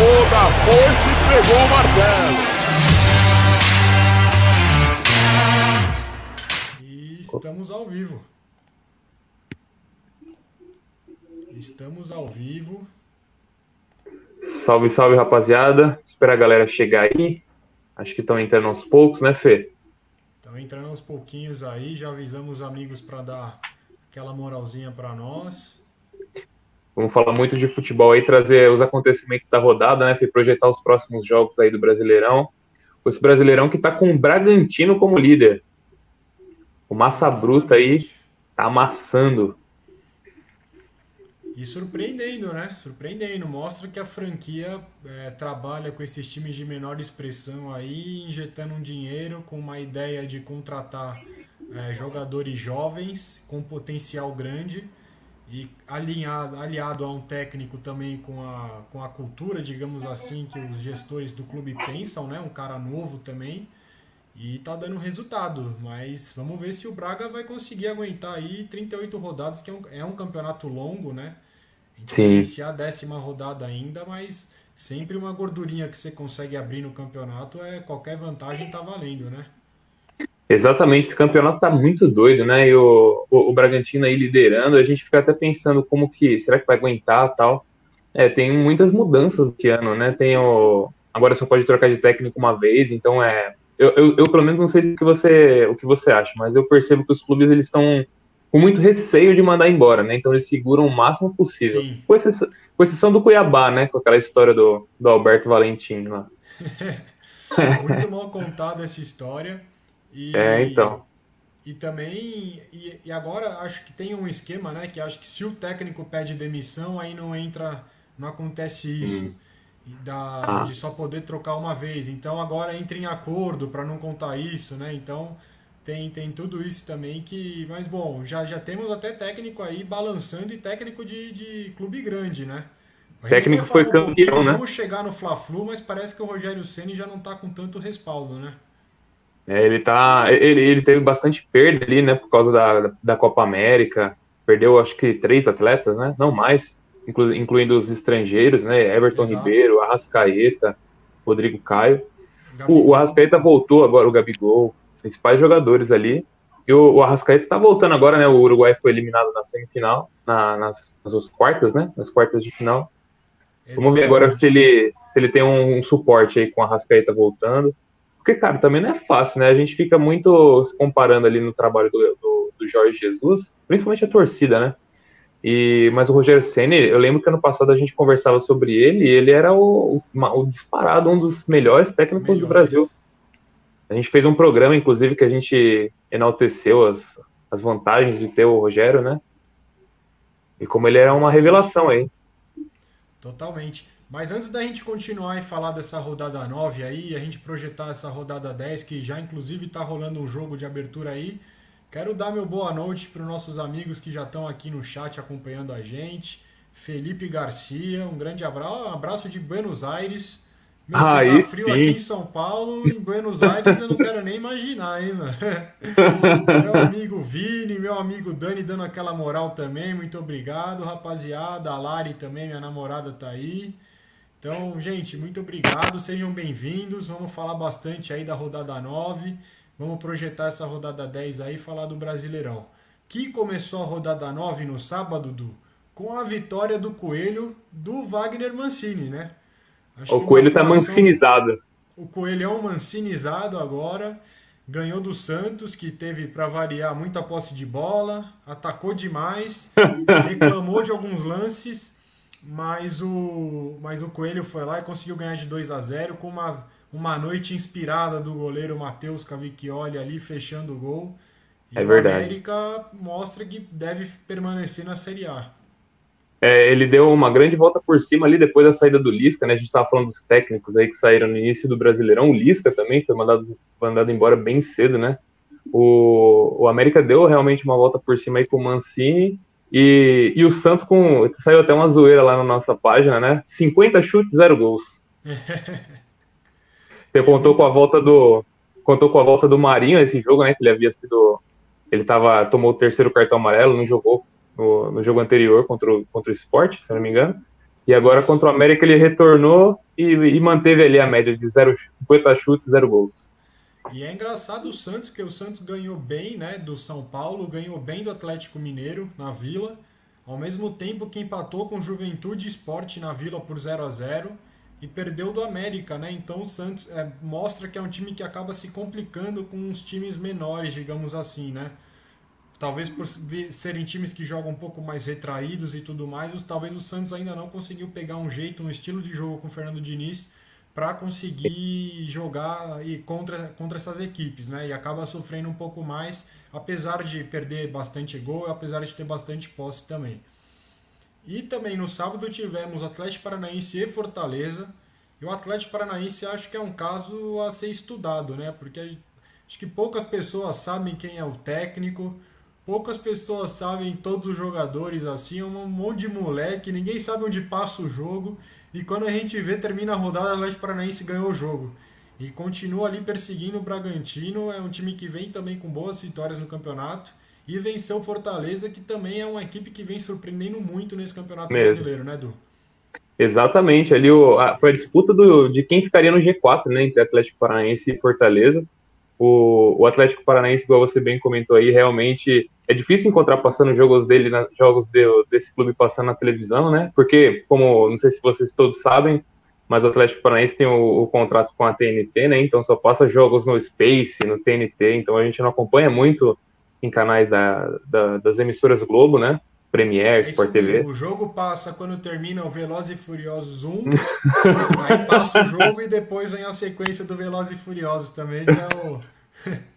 toda a força e pegou o martelo. E estamos ao vivo. Estamos ao vivo. Salve, salve, rapaziada. Espera a galera chegar aí. Acho que estão entrando aos poucos, né, Fê? Estão entrando aos pouquinhos aí. Já avisamos os amigos para dar aquela moralzinha para nós. Vamos falar muito de futebol aí, trazer os acontecimentos da rodada, né? Projetar os próximos jogos aí do Brasileirão. Esse Brasileirão que tá com o Bragantino como líder. O Massa. Bruta aí tá amassando. E surpreendendo, né? Surpreendendo. Mostra que a franquia é, trabalha com esses times de menor expressão aí, injetando um dinheiro com uma ideia de contratar é, jogadores jovens com potencial grande e alinhado, aliado a um técnico também com a, com a cultura, digamos assim, que os gestores do clube pensam, né? Um cara novo também. E tá dando resultado, mas vamos ver se o Braga vai conseguir aguentar aí 38 rodadas, que é um, é um campeonato longo, né? Sim. iniciar a décima rodada ainda, mas sempre uma gordurinha que você consegue abrir no campeonato, é qualquer vantagem tá valendo, né? Exatamente, esse campeonato tá muito doido, né? E o, o, o, Bragantino aí liderando, a gente fica até pensando como que, será que vai aguentar tal? É, tem muitas mudanças esse ano, né? Tem o, agora só pode trocar de técnico uma vez, então é, eu, eu, eu pelo menos não sei o que você, o que você acha, mas eu percebo que os clubes eles estão com muito receio de mandar embora, né? Então eles seguram o máximo possível. Sim. Com exceção, com exceção do Cuiabá, né? Com aquela história do, do Alberto Valentim lá. muito mal contada essa história. E, é, então. E também, e, e, agora acho que tem um esquema, né? Que acho que se o técnico pede demissão, aí não entra, não acontece isso. Hum. Da, ah. De só poder trocar uma vez. Então agora entra em acordo para não contar isso, né? Então tem, tem tudo isso também que. Mas bom, já, já temos até técnico aí balançando e técnico de, de clube grande, né? O técnico foi campeão, um né? Vamos chegar no Fla-Flu, mas parece que o Rogério Ceni já não tá com tanto respaldo, né? É, ele tá. Ele, ele teve bastante perda ali, né? Por causa da, da Copa América. Perdeu, acho que, três atletas, né? Não mais, inclu, incluindo os estrangeiros, né? Everton Exato. Ribeiro, Arrascaeta, Rodrigo Caio. O, o Arrascaeta voltou agora, o Gabigol principais jogadores ali. E o, o Arrascaeta tá voltando agora, né? O Uruguai foi eliminado na semifinal, na, nas, nas quartas, né? Nas quartas de final. Exatamente. Vamos ver agora se ele, se ele tem um, um suporte aí com a Arrascaeta voltando. Porque, cara, também não é fácil, né? A gente fica muito se comparando ali no trabalho do, do, do Jorge Jesus, principalmente a torcida, né? E, mas o Rogério Ceni, eu lembro que ano passado a gente conversava sobre ele e ele era o, o, o disparado, um dos melhores técnicos melhores. do Brasil. A gente fez um programa, inclusive, que a gente enalteceu as, as vantagens de ter o Rogério, né? E como ele é uma revelação aí. Totalmente. Mas antes da gente continuar e falar dessa rodada 9 aí, a gente projetar essa rodada 10, que já inclusive está rolando um jogo de abertura aí, quero dar meu boa noite para os nossos amigos que já estão aqui no chat acompanhando a gente. Felipe Garcia, um grande abraço, um abraço de Buenos Aires. Meu, Aí tá frio sim. aqui em São Paulo, em Buenos Aires eu não quero nem imaginar, hein, mano? meu amigo Vini, meu amigo Dani dando aquela moral também, muito obrigado, rapaziada. A Lari também, minha namorada, tá aí. Então, gente, muito obrigado, sejam bem-vindos. Vamos falar bastante aí da rodada 9. Vamos projetar essa rodada 10 aí e falar do Brasileirão. Que começou a rodada 9 no sábado, Du, com a vitória do Coelho do Wagner Mancini, né? Acho o Coelho está mancinizado. O Coelhão mancinizado agora. Ganhou do Santos, que teve, para variar, muita posse de bola, atacou demais, reclamou de alguns lances, mas o, mas o Coelho foi lá e conseguiu ganhar de 2 a 0 com uma, uma noite inspirada do goleiro Matheus Cavicchioli ali fechando o gol. E é verdade. o América mostra que deve permanecer na Série A. É, ele deu uma grande volta por cima ali depois da saída do Lisca, né? A gente estava falando dos técnicos aí que saíram no início do Brasileirão. O Lisca também foi mandado, mandado embora bem cedo, né? O, o América deu realmente uma volta por cima aí com o Mancini. E, e o Santos com. Saiu até uma zoeira lá na nossa página, né? 50 chutes, zero gols. Você contou com a volta do. Contou com a volta do Marinho esse jogo, né? Que ele havia sido. Ele tava, tomou o terceiro cartão amarelo, não jogou no, no jogo anterior contra o, contra o Sport, se não me engano. E agora contra o América ele retornou e, e manteve ali a média de zero, 50 chutes, zero gols. E é engraçado o Santos, que o Santos ganhou bem né, do São Paulo, ganhou bem do Atlético Mineiro na Vila, ao mesmo tempo que empatou com Juventude Esporte na Vila por 0 a 0 e perdeu do América, né? Então o Santos é, mostra que é um time que acaba se complicando com os times menores, digamos assim, né? Talvez por serem times que jogam um pouco mais retraídos e tudo mais, talvez o Santos ainda não conseguiu pegar um jeito, um estilo de jogo com o Fernando Diniz para conseguir jogar e contra, contra essas equipes, né? E acaba sofrendo um pouco mais, apesar de perder bastante gol, apesar de ter bastante posse também. E também no sábado tivemos Atlético Paranaense e Fortaleza. E o Atlético Paranaense acho que é um caso a ser estudado, né? Porque acho que poucas pessoas sabem quem é o técnico, poucas pessoas sabem todos os jogadores assim, um monte de moleque, ninguém sabe onde passa o jogo. E quando a gente vê, termina a rodada, o Atlético Paranaense ganhou o jogo. E continua ali perseguindo o Bragantino. É um time que vem também com boas vitórias no campeonato. E venceu o Fortaleza, que também é uma equipe que vem surpreendendo muito nesse campeonato Mesmo. brasileiro, né, Edu? Exatamente. Ali o, a, foi a disputa do, de quem ficaria no G4, né, entre Atlético Paranaense e Fortaleza. O, o Atlético Paranaense, igual você bem comentou aí, realmente é difícil encontrar passando jogos dele, na, jogos de, desse clube passando na televisão, né? Porque, como não sei se vocês todos sabem, mas o Atlético Paranaense tem o, o, contrato com a TNT, né? Então só passa jogos no Space, no TNT, então a gente não acompanha muito em canais da, da, das emissoras Globo, né? Premiere, é Sport TV. O jogo passa quando termina o Velozes e Furiosos 1, aí passa o jogo e depois vem a sequência do Velozes e Furiosos também, que é o...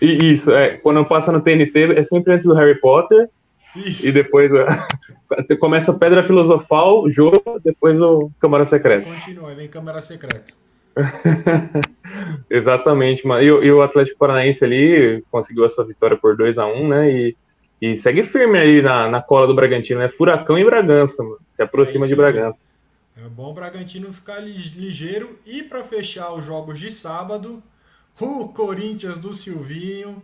Isso, é. Quando passa no TNT, é sempre antes do Harry Potter. Isso. E depois é, começa Pedra Filosofal, jogo, depois o Câmara Secreta. Continua, vem Câmara Secreta. Exatamente, mano. E, e, o Atlético Paranaense ali conseguiu a sua vitória por 2 a 1 né? E, e segue firme aí na, na cola do Bragantino, né? Furacão e Bragança, mano. Se aproxima é de Bragança. É bom o Bragantino ficar ligeiro. E para fechar os jogos de sábado, o Corinthians do Silvinho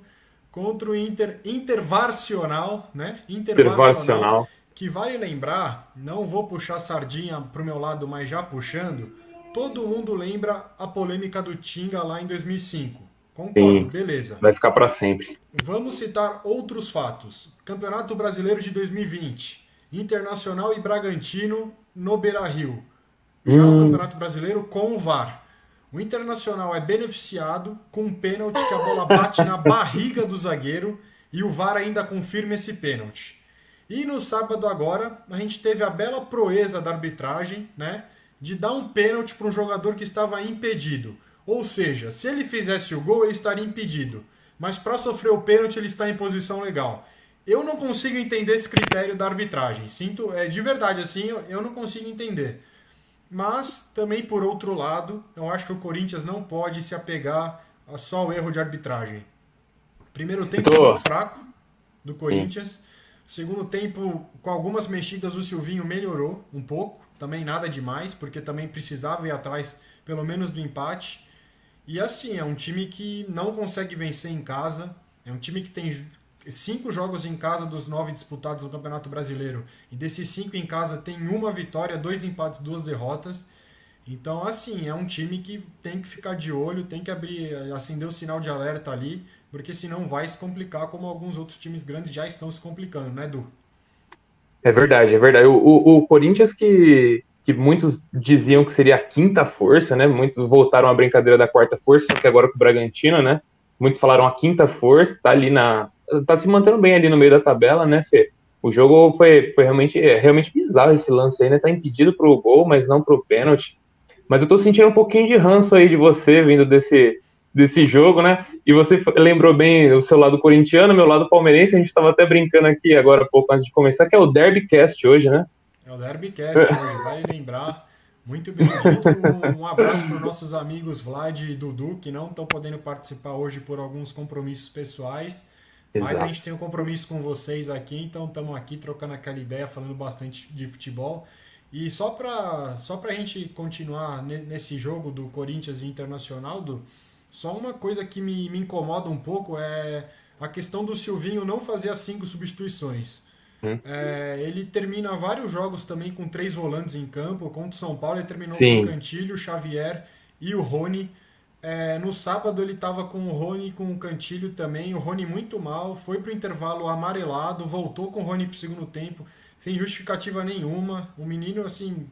contra o Inter Intervarcional, né? Intervarcional. Que vale lembrar, não vou puxar sardinha pro meu lado, mas já puxando, todo mundo lembra a polêmica do Tinga lá em 2005. Concordo, Sim, beleza. Vai ficar para sempre. Vamos citar outros fatos. Campeonato Brasileiro de 2020. Internacional e Bragantino no Beira-Rio. Já hum. o Campeonato Brasileiro com o VAR. O Internacional é beneficiado com um pênalti que a bola bate na barriga do zagueiro e o VAR ainda confirma esse pênalti. E no sábado agora, a gente teve a bela proeza da arbitragem, né, de dar um pênalti para um jogador que estava impedido. Ou seja, se ele fizesse o gol, ele estaria impedido. Mas para sofrer o pênalti, ele está em posição legal. Eu não consigo entender esse critério da arbitragem. Sinto, é de verdade assim, eu, eu não consigo entender. Mas também por outro lado, eu acho que o Corinthians não pode se apegar a só o erro de arbitragem. Primeiro tempo Tô. fraco do Corinthians. Segundo tempo, com algumas mexidas, o Silvinho melhorou um pouco. Também nada demais, porque também precisava ir atrás, pelo menos, do empate. E assim, é um time que não consegue vencer em casa. É um time que tem cinco jogos em casa dos nove disputados no Campeonato Brasileiro. E desses cinco em casa tem uma vitória, dois empates, duas derrotas. Então, assim, é um time que tem que ficar de olho, tem que abrir, acender o sinal de alerta ali, porque senão vai se complicar como alguns outros times grandes já estão se complicando, né, Edu? É verdade, é verdade. O, o, o Corinthians que, que muitos diziam que seria a quinta força, né? Muitos voltaram à brincadeira da quarta força, que agora com o Bragantino, né? Muitos falaram a quinta força, tá ali na, tá se mantendo bem ali no meio da tabela, né, Fê? O jogo foi, foi realmente, é, realmente bizarro esse lance aí, né? Tá impedido pro gol, mas não pro pênalti. Mas eu tô sentindo um pouquinho de ranço aí de você vindo desse, desse jogo, né? E você lembrou bem o seu lado corintiano, meu lado palmeirense. A gente tava até brincando aqui agora, pouco antes de começar, que é o Derbycast hoje, né? É o Derbycast hoje, vale lembrar. Muito bem dito. Um, um abraço para os nossos amigos Vlad e Dudu, que não estão podendo participar hoje por alguns compromissos pessoais. Mas a gente tem um compromisso com vocês aqui, então estamos aqui trocando aquela ideia, falando bastante de futebol. E só para só a gente continuar nesse jogo do Corinthians Internacional, do, só uma coisa que me, me incomoda um pouco é a questão do Silvinho não fazer as cinco substituições. Hum. É, ele termina vários jogos também com três volantes em campo. Contra o São Paulo, ele terminou Sim. com o Cantilho, o Xavier e o Rony. É, no sábado ele estava com o Rony com o Cantilho também. O Rony muito mal, foi para o intervalo amarelado, voltou com o Rony para o segundo tempo, sem justificativa nenhuma. O menino, assim,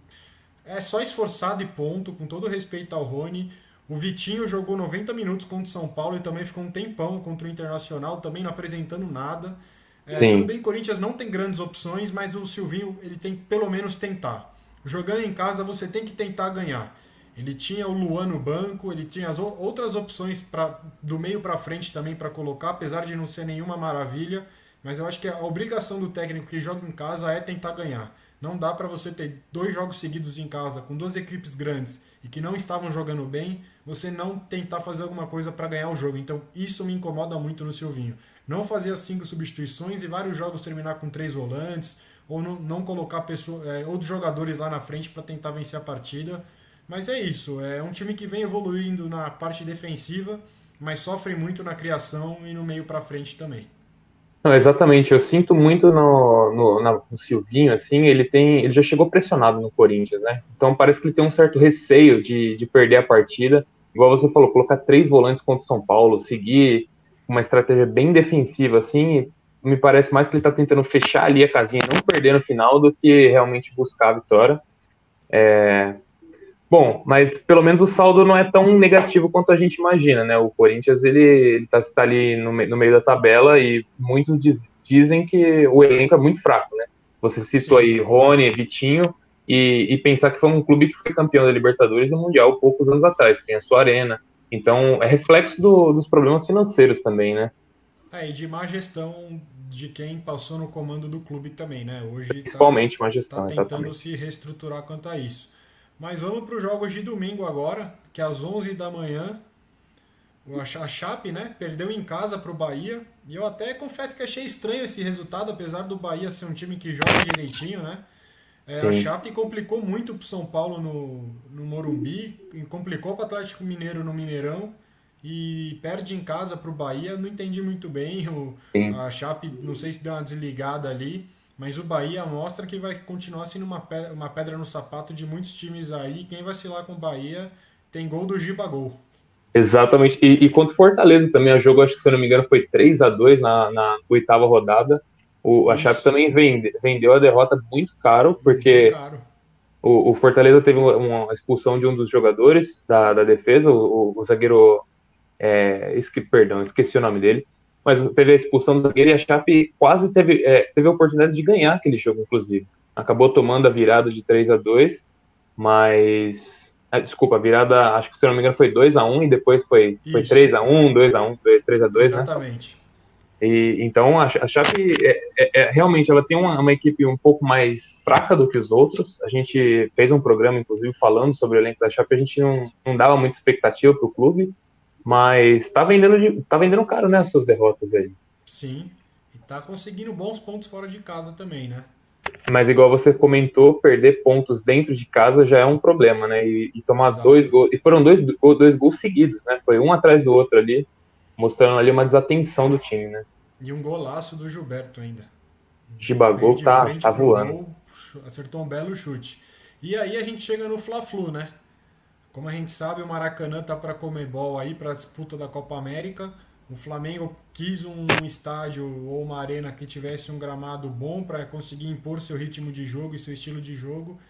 é só esforçado e ponto, com todo respeito ao Rony. O Vitinho jogou 90 minutos contra o São Paulo e também ficou um tempão contra o Internacional, também não apresentando nada. É, tudo bem, Corinthians não tem grandes opções, mas o Silvinho ele tem que pelo menos tentar. Jogando em casa, você tem que tentar ganhar. Ele tinha o Luan no banco, ele tinha as outras opções pra, do meio para frente também para colocar, apesar de não ser nenhuma maravilha. Mas eu acho que a obrigação do técnico que joga em casa é tentar ganhar. Não dá para você ter dois jogos seguidos em casa com duas equipes grandes e que não estavam jogando bem, você não tentar fazer alguma coisa para ganhar o jogo. Então isso me incomoda muito no Silvinho. Não fazer as cinco substituições e vários jogos terminar com três volantes ou não, não colocar pessoa, é, outros jogadores lá na frente para tentar vencer a partida. Mas é isso, é um time que vem evoluindo na parte defensiva, mas sofre muito na criação e no meio para frente também. Não, exatamente. Eu sinto muito no, no, no, Silvinho, assim, ele tem. Ele já chegou pressionado no Corinthians, né? Então parece que ele tem um certo receio de, de perder a partida. Igual você falou, colocar três volantes contra o São Paulo, seguir uma estratégia bem defensiva, assim, me parece mais que ele está tentando fechar ali a casinha, não perder no final, do que realmente buscar a vitória. É, Bom, mas pelo menos o saldo não é tão negativo quanto a gente imagina, né? O Corinthians ele está tá ali no, no, meio da tabela e muitos diz, dizem que o elenco é muito fraco, né? Você citou aí Rony, Vitinho e, e, pensar que foi um clube que foi campeão da Libertadores e Mundial poucos anos atrás, tem a sua arena. Então é reflexo do, dos problemas financeiros também, né? É, e de má gestão de quem passou no comando do clube também, né? Hoje tá Principalmente tá, má gestão. Tá tentando exatamente. se reestruturar quanto a isso. Mas vamos para os jogos de domingo agora, que é às 11 da manhã. A Chape, né, perdeu em casa para o Bahia. E eu até confesso que achei estranho esse resultado, apesar do Bahia ser um time que joga direitinho, né? É, a Chape complicou muito para o São Paulo no, no Morumbi, complicou para o Atlético Mineiro no Mineirão e perde em casa para o Bahia. Não entendi muito bem. O, a Chape, não sei se deu uma desligada ali. Mas o Bahia mostra que vai continuar sendo uma pedra, uma pedra no sapato de muitos times aí. Quem vacilar com o Bahia tem gol do Giba Gol. Exatamente. E, e contra o Fortaleza também, o jogo, acho que se eu não me engano, foi 3 a 2 na, na oitava rodada. O, a Chape também vende, vendeu a derrota muito caro, porque caro. O, o, Fortaleza teve uma expulsão de um dos jogadores da, da defesa, o, o, o zagueiro. É, esque, perdão, esqueci o nome dele mas teve a expulsão do zagueiro e a Chape quase teve, é, teve a oportunidade de ganhar aquele jogo, inclusive. Acabou tomando a virada de 3 a 2 mas. É, desculpa, a virada, acho que se não me engano, foi 2 a 1 e depois foi, foi 3 a 1 2 a 1 3 a 2 né? Exatamente. Né? E, então a, a Chape é, é, é, realmente ela tem uma, uma, equipe um pouco mais fraca do que os outros. A gente fez um programa, inclusive, falando sobre o elenco da Chape. A gente não, não dava muita expectativa para o clube. Mas tá vendendo, de, tá vendendo caro, né, as suas derrotas aí. Sim. E tá conseguindo bons pontos fora de casa também, né? Mas igual você comentou, perder pontos dentro de casa já é um problema, né? E, e tomar Exato. dois gols. E foram dois, dois gols seguidos, né? Foi um atrás do outro ali, mostrando ali uma desatenção do time, né? E um golaço do Gilberto ainda. Gibagol tá, tá voando. Gol, acertou um belo chute. E aí a gente chega no Fla-Flu, né? Como a gente sabe, o Maracanã tá para Comebol aí para a disputa da Copa América. O Flamengo quis um estádio ou uma arena que tivesse um gramado bom para conseguir impor seu ritmo de jogo e seu estilo de jogo.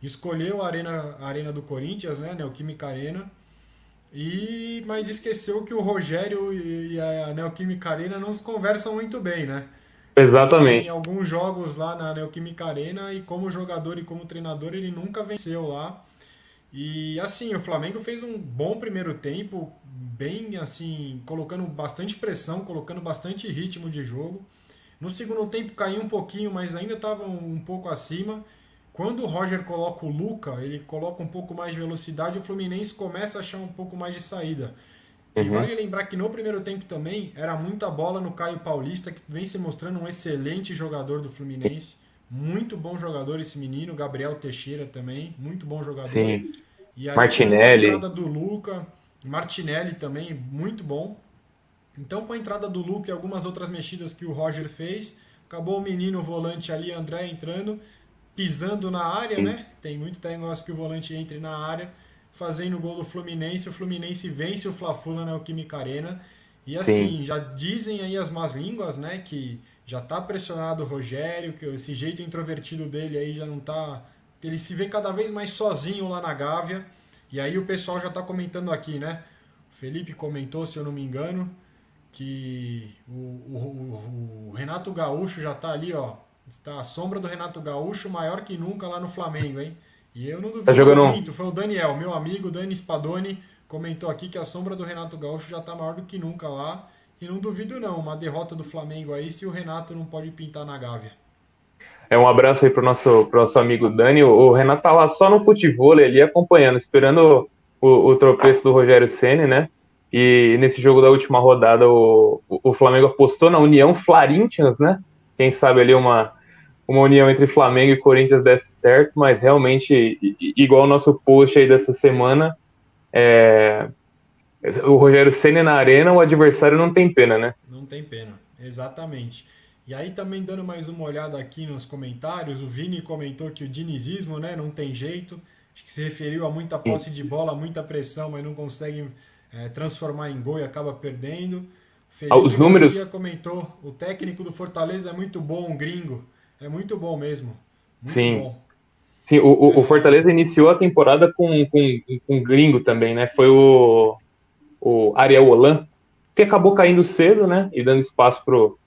Escolheu a arena, a arena do Corinthians, né, Neoquímica Arena. E mas esqueceu que o Rogério e a Neoquímica Arena não se conversam muito bem, né? Exatamente. Tem alguns jogos lá na Neoquímica Arena e como jogador e como treinador ele nunca venceu lá. E assim, o Flamengo fez um bom primeiro tempo, bem assim, colocando bastante pressão, colocando bastante ritmo de jogo. No segundo tempo caiu um pouquinho, mas ainda estava um pouco acima. Quando o Roger coloca o Luca, ele coloca um pouco mais de velocidade, o Fluminense começa a achar um pouco mais de saída. Uhum. E vale lembrar que no primeiro tempo também era muita bola no Caio Paulista, que vem se mostrando um excelente jogador do Fluminense. Muito bom jogador esse menino, Gabriel Teixeira também, muito bom jogador. Sim. E aí, Martinelli. a entrada do Luca, Martinelli também, muito bom. Então, com a entrada do Luca e algumas outras mexidas que o Roger fez, Acabou o menino volante ali, André, entrando, pisando na área, Sim. né? Tem muito negócio que o volante entre na área, fazendo o gol do Fluminense. O Fluminense vence o Fla-Flu na Neoquímica Arena. E assim, Sim. já dizem aí as más línguas, né? Que já tá pressionado o Rogério, que esse jeito introvertido dele aí já não tá. Ele se vê cada vez mais sozinho lá na Gávea. E aí o pessoal já tá comentando aqui, né? O Felipe comentou, se eu não me engano, que o, o, o Renato Gaúcho já tá ali, ó. Está a sombra do Renato Gaúcho maior que nunca lá no Flamengo, hein? E eu não duvido tá jogando... muito. Foi o Daniel, meu amigo Dani Spadoni, comentou aqui que a sombra do Renato Gaúcho já tá maior do que nunca lá. E não duvido não, uma derrota do Flamengo aí se o Renato não pode pintar na Gávea. É um abraço aí pro nosso, pro nosso amigo Dani. O Renato tá lá só no futebol ali acompanhando, esperando o, o tropeço do Rogério Ceni, né? E nesse jogo da última rodada o, o Flamengo apostou na União Flarintians, né? Quem sabe ali uma, uma união entre Flamengo e Corinthians desse certo, mas realmente, igual o nosso post aí dessa semana, é, o Rogério Senna na arena, o adversário não tem pena, né? Não tem pena, exatamente. E aí também dando mais uma olhada aqui nos comentários, o Vini comentou que o dinizismo, né, não tem jeito. Acho que se referiu a muita posse de bola, muita pressão, mas não consegue é, transformar em gol e acaba perdendo. Felipe ah, Os números Garcia comentou, o técnico do Fortaleza é muito bom, um gringo. É muito bom mesmo. Muito Sim. Bom. Sim, o, o, Fortaleza iniciou a temporada com, com, com um gringo também, né? Foi o o Ariel Holan, que acabou caindo cedo, né? E dando espaço pro,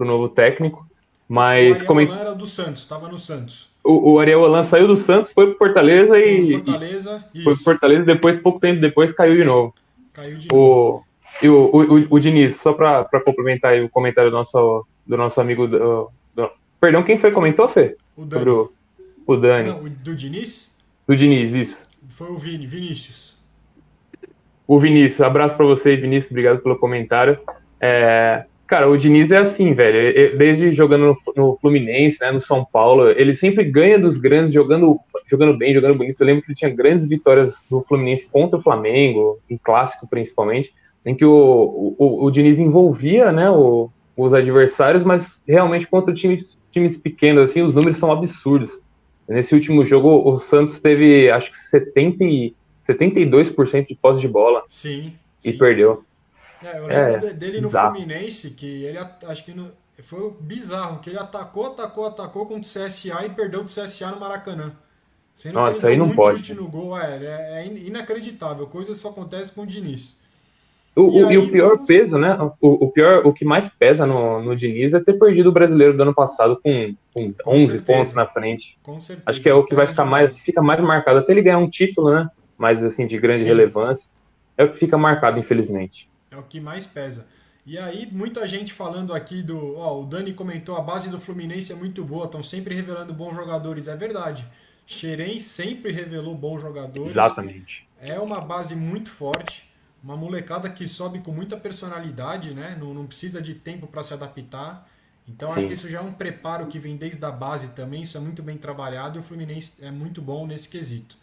pro novo técnico. Mas. O Holan era do Santos, estava no Santos. O, o Ariel Holan saiu do Santos, foi pro Fortaleza e. Fortaleza, e foi pro Fortaleza, depois, pouco tempo depois, caiu de novo. Caiu de novo. O, e o, o, o, Diniz, só para complementar o comentário do nosso, do nosso amigo. Do, do, perdão, quem foi comentou, Fê? O Dani. O, o Dani. Não, do Diniz? Do Diniz, isso. Foi o Vini, Vinícius. O Vinícius, abraço para você, Vinícius, obrigado pelo comentário. É, cara, o Diniz é assim, velho. Desde jogando no, Fluminense, né, no São Paulo, ele sempre ganha dos grandes, jogando, jogando bem, jogando bonito. Eu lembro que ele tinha grandes vitórias no Fluminense contra o Flamengo, em clássico principalmente, em que o, o, o Diniz envolvia, né, o, os adversários, mas realmente contra times, times pequenos, assim, os números são absurdos. Nesse último jogo, o Santos teve, acho que 70 e 72% de posse de bola. Sim. E sim. perdeu. É, eu lembro é, dele no bizarro. Fluminense, que ele acho que no, foi bizarro, que ele atacou, atacou, atacou contra o CSA e perdeu do CSA no Maracanã. Sendo Nossa, aí não pode. Chute no gol, é, é, é inacreditável. Coisa só acontece com o Diniz. O, e, o, aí, e o pior vamos... peso, né? O, o, pior, o que mais pesa no, no Diniz é ter perdido o brasileiro do ano passado com, com, com 11 certeza. pontos na frente. Com certeza. Acho que é o que vai ficar mais, fica mais marcado. Até ele ganhar um título, né? mais assim de grande Sim. relevância, é o que fica marcado, infelizmente. É o que mais pesa. E aí, muita gente falando aqui do. Ó, o Dani comentou: a base do Fluminense é muito boa, estão sempre revelando bons jogadores. É verdade. Xerém sempre revelou bons jogadores. Exatamente. É uma base muito forte. Uma molecada que sobe com muita personalidade, né? Não, não precisa de tempo para se adaptar. Então, Sim. acho que isso já é um preparo que vem desde a base também. Isso é muito bem trabalhado e o Fluminense é muito bom nesse quesito.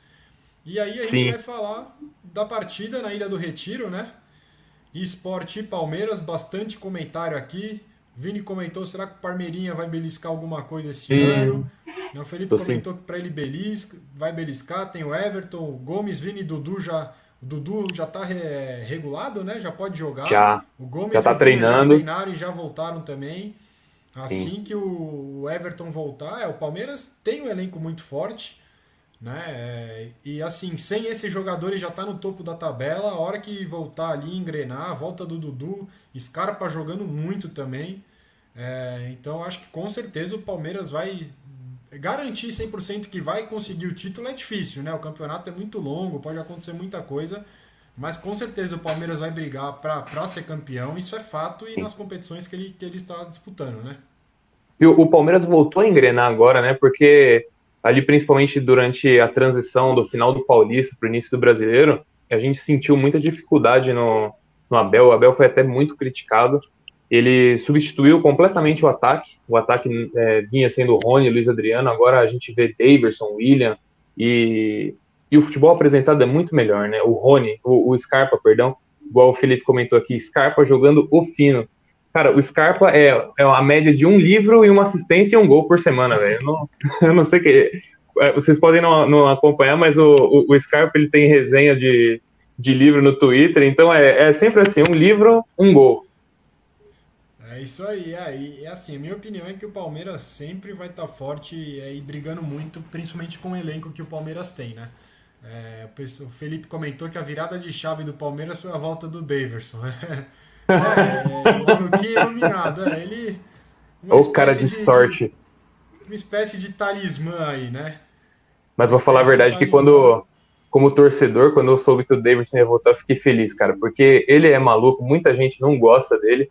E aí a Sim. gente vai falar da partida na Ilha do Retiro, né? Esporte e Palmeiras, bastante comentário aqui. Vini comentou, será que o Parmeirinha vai beliscar alguma coisa esse Sim. ano? O Felipe Tô comentou sim. que para ele belisca, vai beliscar. Tem o Everton, o Gomes, Vini e Dudu já. O Dudu já está re, regulado, né? Já pode jogar. Já. O Gomes já tá treinando. Já treinaram e já voltaram também. Assim sim. que o Everton voltar, é, o Palmeiras tem um elenco muito forte. Né? É, e assim, sem esse jogador ele já está no topo da tabela. A hora que voltar ali, engrenar, volta do Dudu, Scarpa jogando muito também. É, então acho que com certeza o Palmeiras vai garantir 100% que vai conseguir o título. É difícil, né? O campeonato é muito longo, pode acontecer muita coisa. Mas com certeza o Palmeiras vai brigar para ser campeão, isso é fato, e nas competições que ele, que ele está disputando, né? E o, o Palmeiras voltou a engrenar agora, né? Porque ali principalmente durante a transição do final do Paulista para o início do Brasileiro, a gente sentiu muita dificuldade no, no Abel. O Abel foi até muito criticado. Ele substituiu completamente o ataque. O ataque é, vinha sendo Rony, Luiz Adriano. Agora a gente vê Daverson, William e, e o futebol apresentado é muito melhor, né? O Rony, o, o Scarpa, perdão, igual o Felipe comentou aqui, Scarpa jogando o fino. Cara, o Scarpa é, é a média de um livro e uma assistência e um gol por semana, velho. Eu não, eu não sei que. É, vocês podem não, não acompanhar, mas o, o, o, Scarpa ele tem resenha de, de livro no Twitter, então é, é sempre assim: um livro, um gol. É isso aí, é, e assim, a minha opinião é que o Palmeiras sempre vai estar tá forte é, e brigando muito, principalmente com o elenco que o Palmeiras tem, né? É, o Felipe comentou que a virada de chave do Palmeiras foi a volta do Daverson. é, é maluquinho iluminado, é, ele... Ou cara de, de sorte. De, uma espécie de talismã aí, né? Mas vou falar a verdade que quando, como torcedor, quando eu soube que o Davidson ia voltar, eu fiquei feliz, cara, porque ele é maluco, muita gente não gosta dele,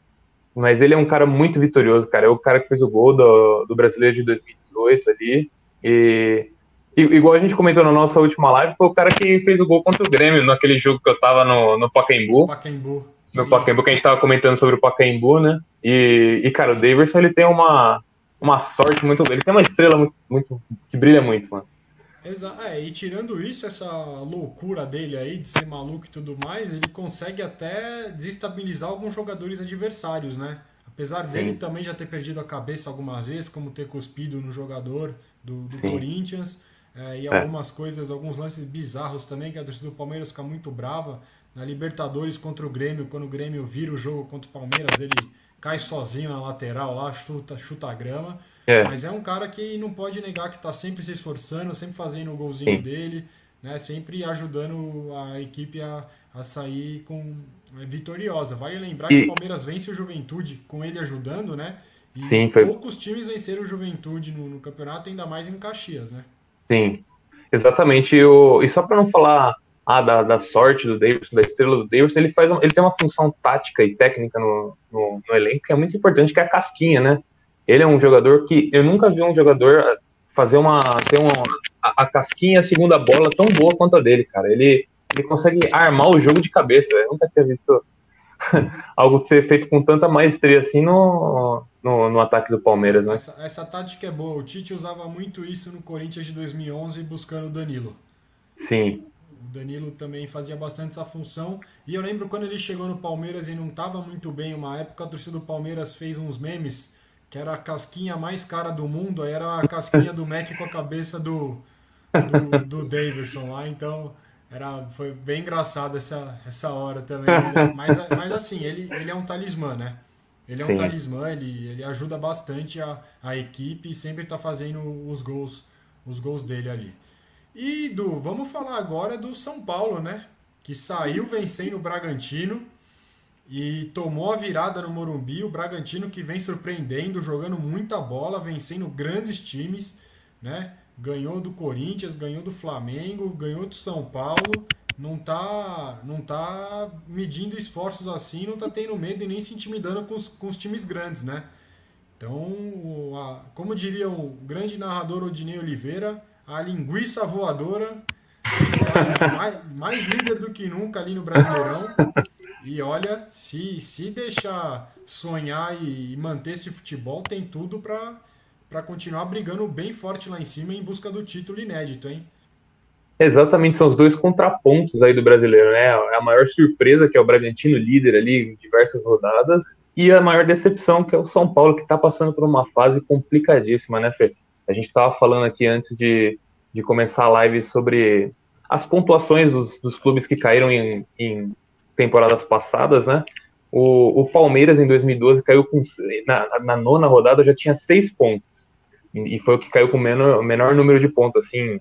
mas ele é um cara muito vitorioso, cara. É o cara que fez o gol do, do brasileiro de 2018 ali. E, e, igual a gente comentou na nossa última live, foi o cara que fez o gol contra o Grêmio naquele jogo que eu tava no, no Pacaembu. Pacaembu. No Sim. Pacaembu, que a gente tava comentando sobre o Pacaembu, né? E, e cara, o Davidson ele tem uma, uma sorte muito. Ele tem uma estrela muito, muito que brilha muito, mano. Exato. É, e tirando isso, essa loucura dele aí de ser maluco e tudo mais, ele consegue até desestabilizar alguns jogadores adversários, né? Apesar Sim. dele também já ter perdido a cabeça algumas vezes, como ter cuspido no jogador do, do Corinthians, é, e é. algumas coisas, alguns lances bizarros também, que a torcida do Palmeiras fica muito brava. Na Libertadores contra o Grêmio, quando o Grêmio vira o jogo contra o Palmeiras, ele cai sozinho na lateral lá, chuta, chuta a grama. É. Mas é um cara que não pode negar que está sempre se esforçando, sempre fazendo o golzinho Sim. dele, né? sempre ajudando a equipe a, a sair com é, vitoriosa. Vale lembrar e... que o Palmeiras vence o Juventude com ele ajudando, né? E Sim, foi... poucos times venceram o Juventude no, no, campeonato, ainda mais em Caxias, né? Sim, exatamente. Eu, e só para não falar ah, da, da, sorte do Davidson, da estrela do Davidson, ele, faz, ele tem uma função tática e técnica no, no, no elenco que é muito importante, que é a casquinha, né? Ele é um jogador que eu nunca vi um jogador fazer uma ter uma a, a casquinha a segunda bola tão boa quanto a dele, cara. Ele ele consegue armar o jogo de cabeça. Eu nunca tinha visto algo ser feito com tanta maestria assim no, no, no, ataque do Palmeiras, né? Essa, essa tática é boa. O Tite usava muito isso no Corinthians de 2011 buscando o Danilo. Sim. O Danilo também fazia bastante essa função. E eu lembro quando ele chegou no Palmeiras e não estava muito bem, uma época a torcida do Palmeiras fez uns memes que era a casquinha mais cara do mundo, aí era a casquinha do Mac com a cabeça do, do, do Davidson lá, então era, foi bem engraçado essa, essa hora também. Né? Mas, mas assim, ele, ele é um talismã, né? Ele é um Sim. talismã, ele, ele ajuda bastante a, a equipe e sempre está fazendo os gols, os gols dele ali. E do, vamos falar agora do São Paulo, né? Que saiu vencendo o Bragantino e tomou a virada no Morumbi. O Bragantino que vem surpreendendo, jogando muita bola, vencendo grandes times, né? Ganhou do Corinthians, ganhou do Flamengo, ganhou do São Paulo. Não tá, não tá medindo esforços assim, não tá tendo medo e nem se intimidando com os, com os times grandes, né? Então, a, como diria o grande narrador Odinei Oliveira, a linguiça voadora mais, mais líder do que nunca ali no Brasileirão. E olha, se, se deixar sonhar e manter esse futebol, tem tudo para continuar brigando bem forte lá em cima em busca do título inédito, hein? Exatamente, são os dois contrapontos aí do brasileiro, né? A maior surpresa, que é o Bragantino líder ali em diversas rodadas, e a maior decepção, que é o São Paulo, que está passando por uma fase complicadíssima, né, Fê? A gente estava falando aqui antes de, de começar a live sobre as pontuações dos, dos clubes que caíram em, em temporadas passadas, né? O, o Palmeiras em 2012 caiu com na, na, nona rodada já tinha seis pontos e foi o que caiu com o menor, menor número de pontos assim,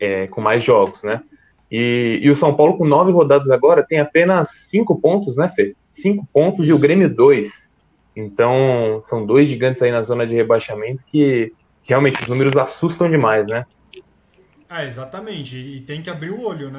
é, com mais jogos, né? E, e, o São Paulo com nove rodadas agora tem apenas cinco pontos, né, Fê? Cinco pontos e o Grêmio dois. Então são dois gigantes aí na zona de rebaixamento que realmente os números assustam demais, né? É, exatamente. E tem que abrir o olho, né?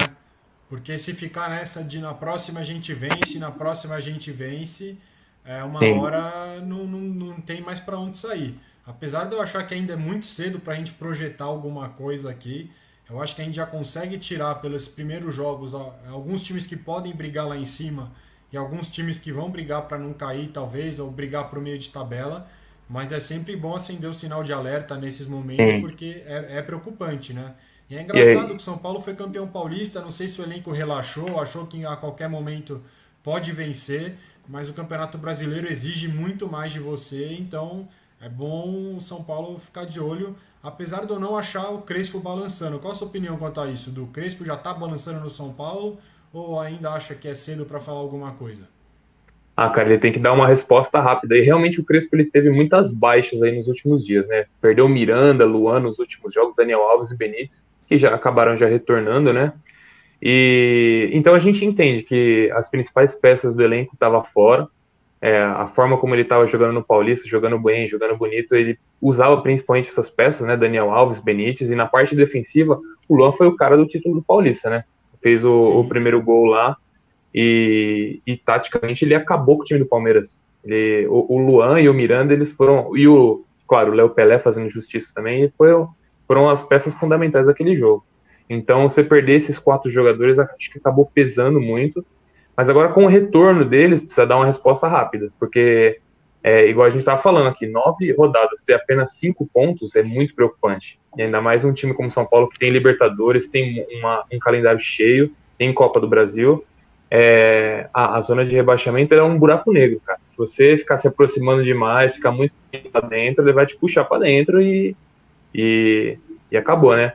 Porque se ficar nessa de na próxima a gente vence, na próxima a gente vence, é uma Sim. hora não, não, não tem mais para onde sair. Apesar de eu achar que ainda é muito cedo para a gente projetar alguma coisa aqui, eu acho que a gente já consegue tirar pelos primeiros jogos alguns times que podem brigar lá em cima e alguns times que vão brigar para não cair, talvez, ou brigar para o meio de tabela. Mas é sempre bom acender o sinal de alerta nesses momentos, porque é, é preocupante, né? E é engraçado que o São Paulo foi campeão paulista, não sei se o elenco relaxou, achou que a qualquer momento pode vencer, mas o Campeonato Brasileiro exige muito mais de você, então é bom o São Paulo ficar de olho, apesar de eu não achar o Crespo balançando. Qual a sua opinião quanto a isso? Do Crespo já está balançando no São Paulo ou ainda acha que é cedo para falar alguma coisa? Ah, cara, ele tem que dar uma resposta rápida. E realmente o Crespo ele teve muitas baixas aí nos últimos dias, né? Perdeu Miranda, Luan nos últimos jogos, Daniel Alves e Benítez, que já acabaram já retornando, né? E então a gente entende que as principais peças do elenco estavam fora. É, a forma como ele estava jogando no Paulista, jogando bem, jogando bonito, ele usava principalmente essas peças, né? Daniel Alves, Benítez, e na parte defensiva, o Luan foi o cara do título do Paulista, né? Fez o, o primeiro gol lá e, e, taticamente ele acabou com o time do Palmeiras. Ele, o, o, Luan e o Miranda, eles foram. E o, claro, o Léo Pelé fazendo justiça também, foi, foram as peças fundamentais daquele jogo. Então, você perder esses quatro jogadores, acho que acabou pesando muito. Mas agora, com o retorno deles, precisa dar uma resposta rápida, porque, é, igual a gente estava falando aqui, nove rodadas, ter apenas cinco pontos é muito preocupante. E ainda mais um time como São Paulo, que tem Libertadores, tem uma, um calendário cheio, tem Copa do Brasil. É, a, a, zona de rebaixamento é um buraco negro, cara. Se você ficar se aproximando demais, ficar muito para dentro, ele vai te puxar para dentro e, e, e acabou, né?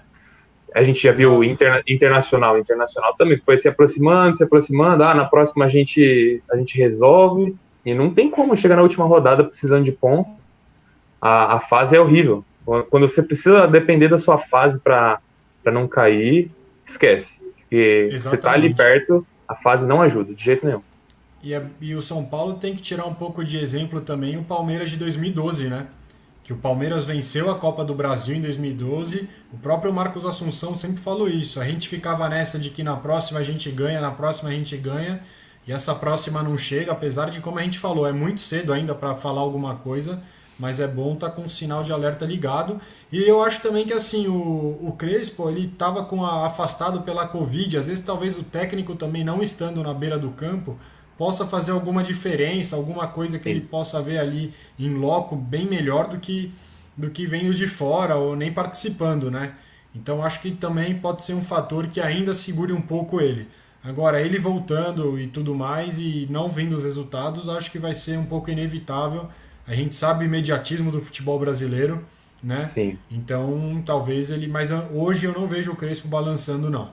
A gente já viu interna, internacional, internacional também foi se aproximando, se aproximando. Ah, na próxima a gente a gente resolve e não tem como chegar na última rodada precisando de ponto. A, a fase é horrível. Quando você precisa depender da sua fase para não cair, esquece. Porque Exatamente. você tá ali perto, a fase não ajuda de jeito nenhum. E, é, e o São Paulo tem que tirar um pouco de exemplo também o Palmeiras de 2012, né? que o Palmeiras venceu a Copa do Brasil em 2012. O próprio Marcos Assunção sempre falou isso. A gente ficava nessa de que na próxima a gente ganha, na próxima a gente ganha, e essa próxima não chega, apesar de como a gente falou, é muito cedo ainda para falar alguma coisa, mas é bom estar tá com o sinal de alerta ligado. E eu acho também que assim, o, o Crespo, ele estava com a, afastado pela Covid, às vezes talvez o técnico também não estando na beira do campo, possa fazer alguma diferença, alguma coisa que Sim. ele possa ver ali em loco bem melhor do que do que vendo de fora ou nem participando, né? Então acho que também pode ser um fator que ainda segure um pouco ele. Agora, ele voltando e tudo mais e não vendo os resultados, acho que vai ser um pouco inevitável. A gente sabe o imediatismo do futebol brasileiro, né? Sim. Então, talvez ele. Mas hoje eu não vejo o Crespo balançando, não.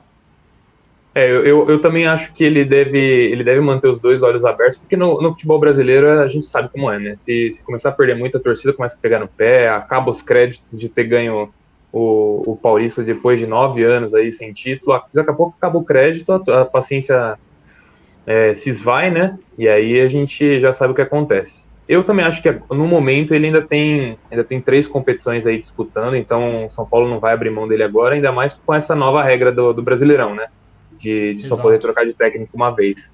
É, eu, eu também acho que ele deve, ele deve manter os dois olhos abertos, porque no, no futebol brasileiro a gente sabe como é, né? Se, se, começar a perder muito, a torcida começa a pegar no pé, acaba os créditos de ter ganho o, o Paulista depois de nove anos aí sem título, daqui a pouco acaba o crédito, a, a paciência é, se esvai, né? E aí a gente já sabe o que acontece. Eu também acho que no momento ele ainda tem, ainda tem três competições aí disputando, então São Paulo não vai abrir mão dele agora, ainda mais com essa nova regra do, do Brasileirão, né? de, de só poder trocar de técnico uma vez.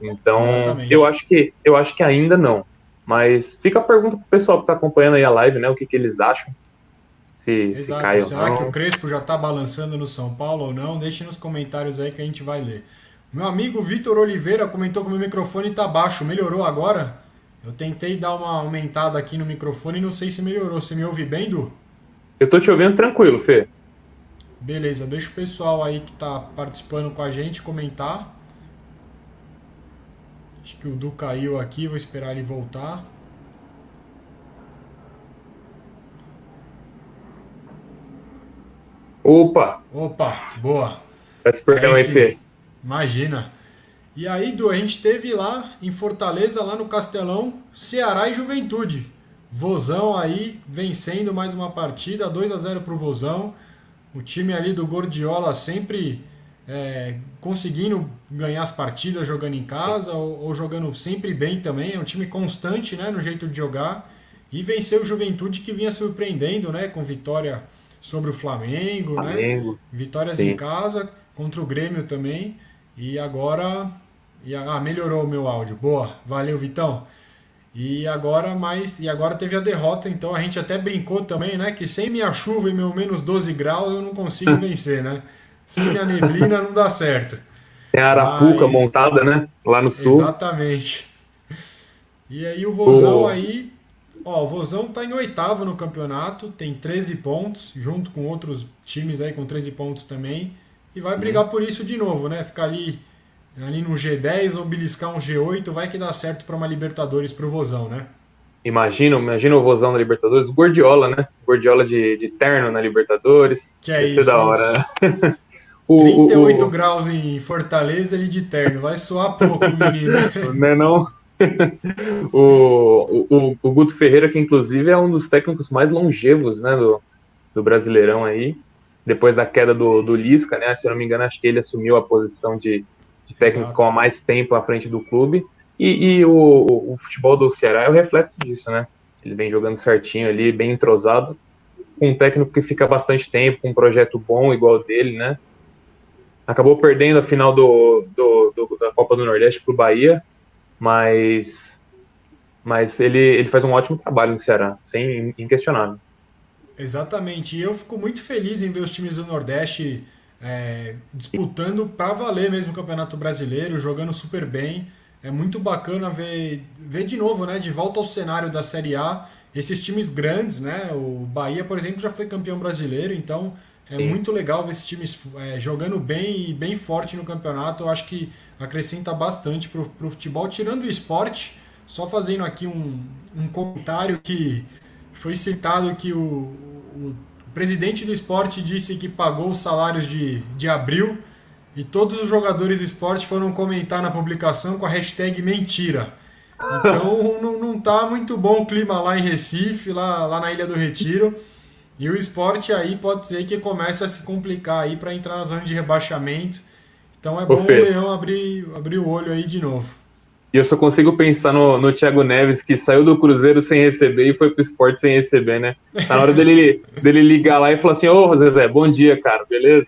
Então, eu acho que eu acho que ainda não. Mas fica a pergunta pro pessoal que está acompanhando aí a live, né? O que, que eles acham. Se, se cai Será que o Crespo já está balançando no São Paulo ou não? Deixe nos comentários aí que a gente vai ler. Meu amigo Vitor Oliveira comentou que o meu microfone está baixo. Melhorou agora? Eu tentei dar uma aumentada aqui no microfone e não sei se melhorou. Você me ouve bem, Du? Eu tô te ouvindo tranquilo, Fê. Beleza, deixa o pessoal aí que está participando com a gente comentar. Acho que o Du caiu aqui, vou esperar ele voltar. Opa! Opa, boa. Peço perdão aí, Fê. Imagina. E aí, Du, a gente teve lá em Fortaleza, lá no Castelão, Ceará e Juventude. Vozão aí vencendo mais uma partida, 2 a 0 pro Vozão. O time ali do Gordiola sempre é, conseguindo ganhar as partidas jogando em casa ou, ou, jogando sempre bem também. É um time constante né, no jeito de jogar. E venceu o Juventude que vinha surpreendendo né, com vitória sobre o Flamengo, né? Flamengo. né? Vitórias Sim. em casa, contra o Grêmio também. E agora. E, ah, melhorou o meu áudio. Boa, valeu, Vitão. E agora mais e agora teve a derrota, então a gente até brincou também, né, que sem minha chuva e meu menos 12 graus eu não consigo vencer, né? Sem minha neblina não dá certo. Tem a Arapuca Mas... montada, né? Lá no sul. Exatamente. E aí o Vozão oh. aí, ó, o Vozão tá em oitavo no campeonato, tem 13 pontos, junto com outros times aí com 13 pontos também, e vai brigar uhum. por isso de novo, né? Ficar ali ali no G10 ou beliscar um G8, vai que dá certo para uma Libertadores pro Vozão, né? Imagina, imagina o Vozão na Libertadores, o Gordiola, né? Gordiola de, de terno na Libertadores. Que é isso. da hora. o, 38 o, graus em Fortaleza, ele de terno. Vai soar pouco, menino. não é não? o, o, o Guto Ferreira, que inclusive é um dos técnicos mais longevos né, do, do Brasileirão aí, depois da queda do, do Lisca, né? Se eu não me engano, acho que ele assumiu a posição de, de técnico com há mais tempo à frente do clube. E, e o, o, futebol do Ceará é o reflexo disso, né? Ele vem jogando certinho ali, bem entrosado, com um técnico que fica bastante tempo, com um projeto bom igual dele, né? Acabou perdendo a final do, do, do da Copa do Nordeste para o Bahia, mas, mas ele, ele faz um ótimo trabalho no Ceará, sem inquestionável. Exatamente, e eu fico muito feliz em ver os times do Nordeste é, disputando para valer mesmo o Campeonato Brasileiro, jogando super bem. É muito bacana ver, ver de novo, né, de volta ao cenário da Série A, esses times grandes, né? O Bahia, por exemplo, já foi campeão brasileiro, então é Sim. muito legal ver esses times é, jogando bem e bem forte no campeonato. Eu acho que acrescenta bastante para o futebol, tirando o esporte. Só fazendo aqui um, um comentário que foi citado que o, o presidente do esporte disse que pagou os salários de, de abril e todos os jogadores do esporte foram comentar na publicação com a hashtag mentira. Então não, não tá muito bom o clima lá em Recife, lá, lá na Ilha do Retiro. E o esporte aí pode ser que comece a se complicar aí para entrar na zona de rebaixamento. Então é bom o Leão abrir, abrir o olho aí de novo. E eu só consigo pensar no, no Thiago Neves, que saiu do Cruzeiro sem receber e foi pro esporte sem receber, né? Tá na hora dele, dele ligar lá e falar assim, ô Zezé, bom dia, cara, beleza?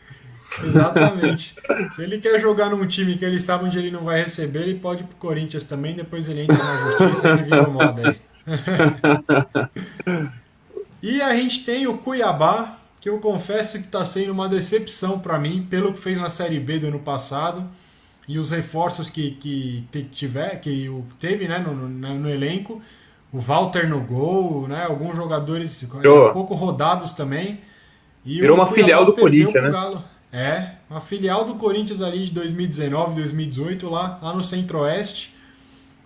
Exatamente. Se ele quer jogar num time que ele sabe onde ele não vai receber, ele pode ir pro Corinthians também, depois ele entra na justiça que vira moda aí. e a gente tem o Cuiabá, que eu confesso que está sendo uma decepção para mim, pelo que fez na Série B do ano passado e os reforços que, que tiver, que teve né, no, no, no elenco. O Walter no gol, né, alguns jogadores um pouco rodados também. E Virou uma filial do Corinthians, né? Galo. É, uma filial do Corinthians ali de 2019, 2018, lá, lá no Centro-Oeste.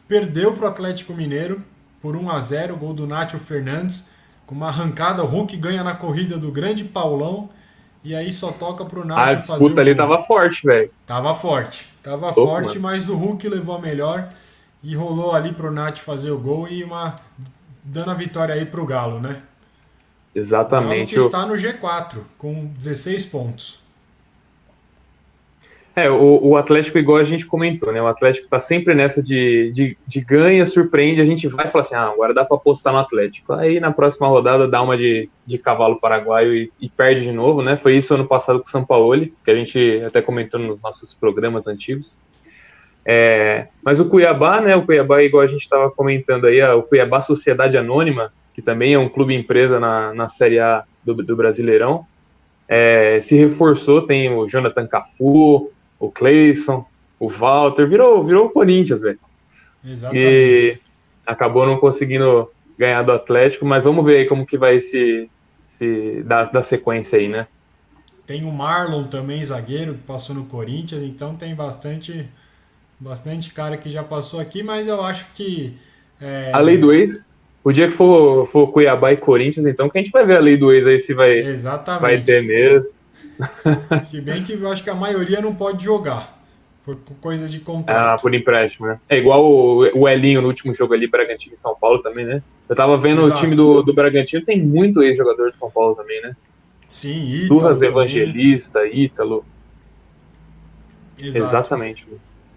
Perdeu para o Atlético Mineiro por 1 a 0 gol do Nátio Fernandes. Com uma arrancada, o Hulk ganha na corrida do grande Paulão. E aí só toca pro Nath fazer. A disputa ali tava forte, velho. Tava forte. Tava Opa, forte, mano. mas o Hulk levou a melhor. E rolou ali pro Nath fazer o gol e uma. dando a vitória aí pro Galo, né? Exatamente. O Galo que está no G4, com 16 pontos. É, o, o, Atlético, igual a gente comentou, né? O Atlético tá sempre nessa de, de, de ganha, surpreende, a gente vai e fala assim, ah, agora dá para apostar no Atlético. Aí na próxima rodada dá uma de, de cavalo paraguaio e, e, perde de novo, né? Foi isso ano passado com o São Paulo, que a gente até comentou nos nossos programas antigos. É, mas o Cuiabá, né? O Cuiabá, igual a gente estava comentando aí, o Cuiabá Sociedade Anônima, que também é um clube empresa na, na Série A do, do Brasileirão, é, se reforçou, tem o Jonathan Cafu, o Cleison, o Walter, virou, virou o Corinthians, velho. Exatamente. E acabou não conseguindo ganhar do Atlético, mas vamos ver aí como que vai se, se dar, dar sequência aí, né? Tem o Marlon também, zagueiro, que passou no Corinthians, então tem bastante, bastante cara que já passou aqui, mas eu acho que. É... A lei do ex, o dia que for, for Cuiabá e Corinthians, então, que a gente vai ver a lei do ex aí se vai, Exatamente. vai ter mesmo. Se bem que eu acho que a maioria não pode jogar. Por coisa de contrato. Ah, por empréstimo, né? É igual o, o Elinho no último jogo ali, Bragantino e São Paulo também, né? Eu tava vendo Exato. o time do, do Bragantino, tem muito ex-jogador de São Paulo também, né? Sim, Ítalo. Turras Evangelista, Ítalo. Exato. Exatamente.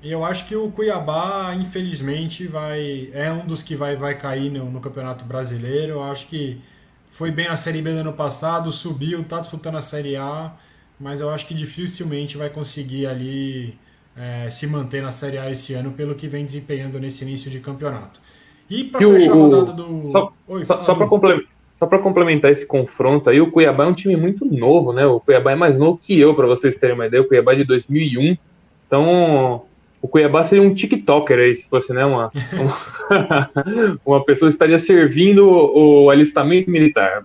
Eu acho que o Cuiabá, infelizmente, vai é um dos que vai, vai cair no, no Campeonato Brasileiro. Eu acho que foi bem na Série B do ano passado, subiu, está disputando a Série A mas eu acho que dificilmente vai conseguir ali é, se manter na Série A esse ano pelo que vem desempenhando nesse início de campeonato. E para fechar o, a rodada do. Só, Oi, só, só para complementar. Só para complementar esse confronto aí, o Cuiabá é um time muito novo, né? O Cuiabá é mais novo que eu, para vocês terem uma ideia. O Cuiabá é de 2001. Então, o Cuiabá seria um TikToker aí, se fosse, né? Uma, uma, uma pessoa estaria servindo o alistamento militar.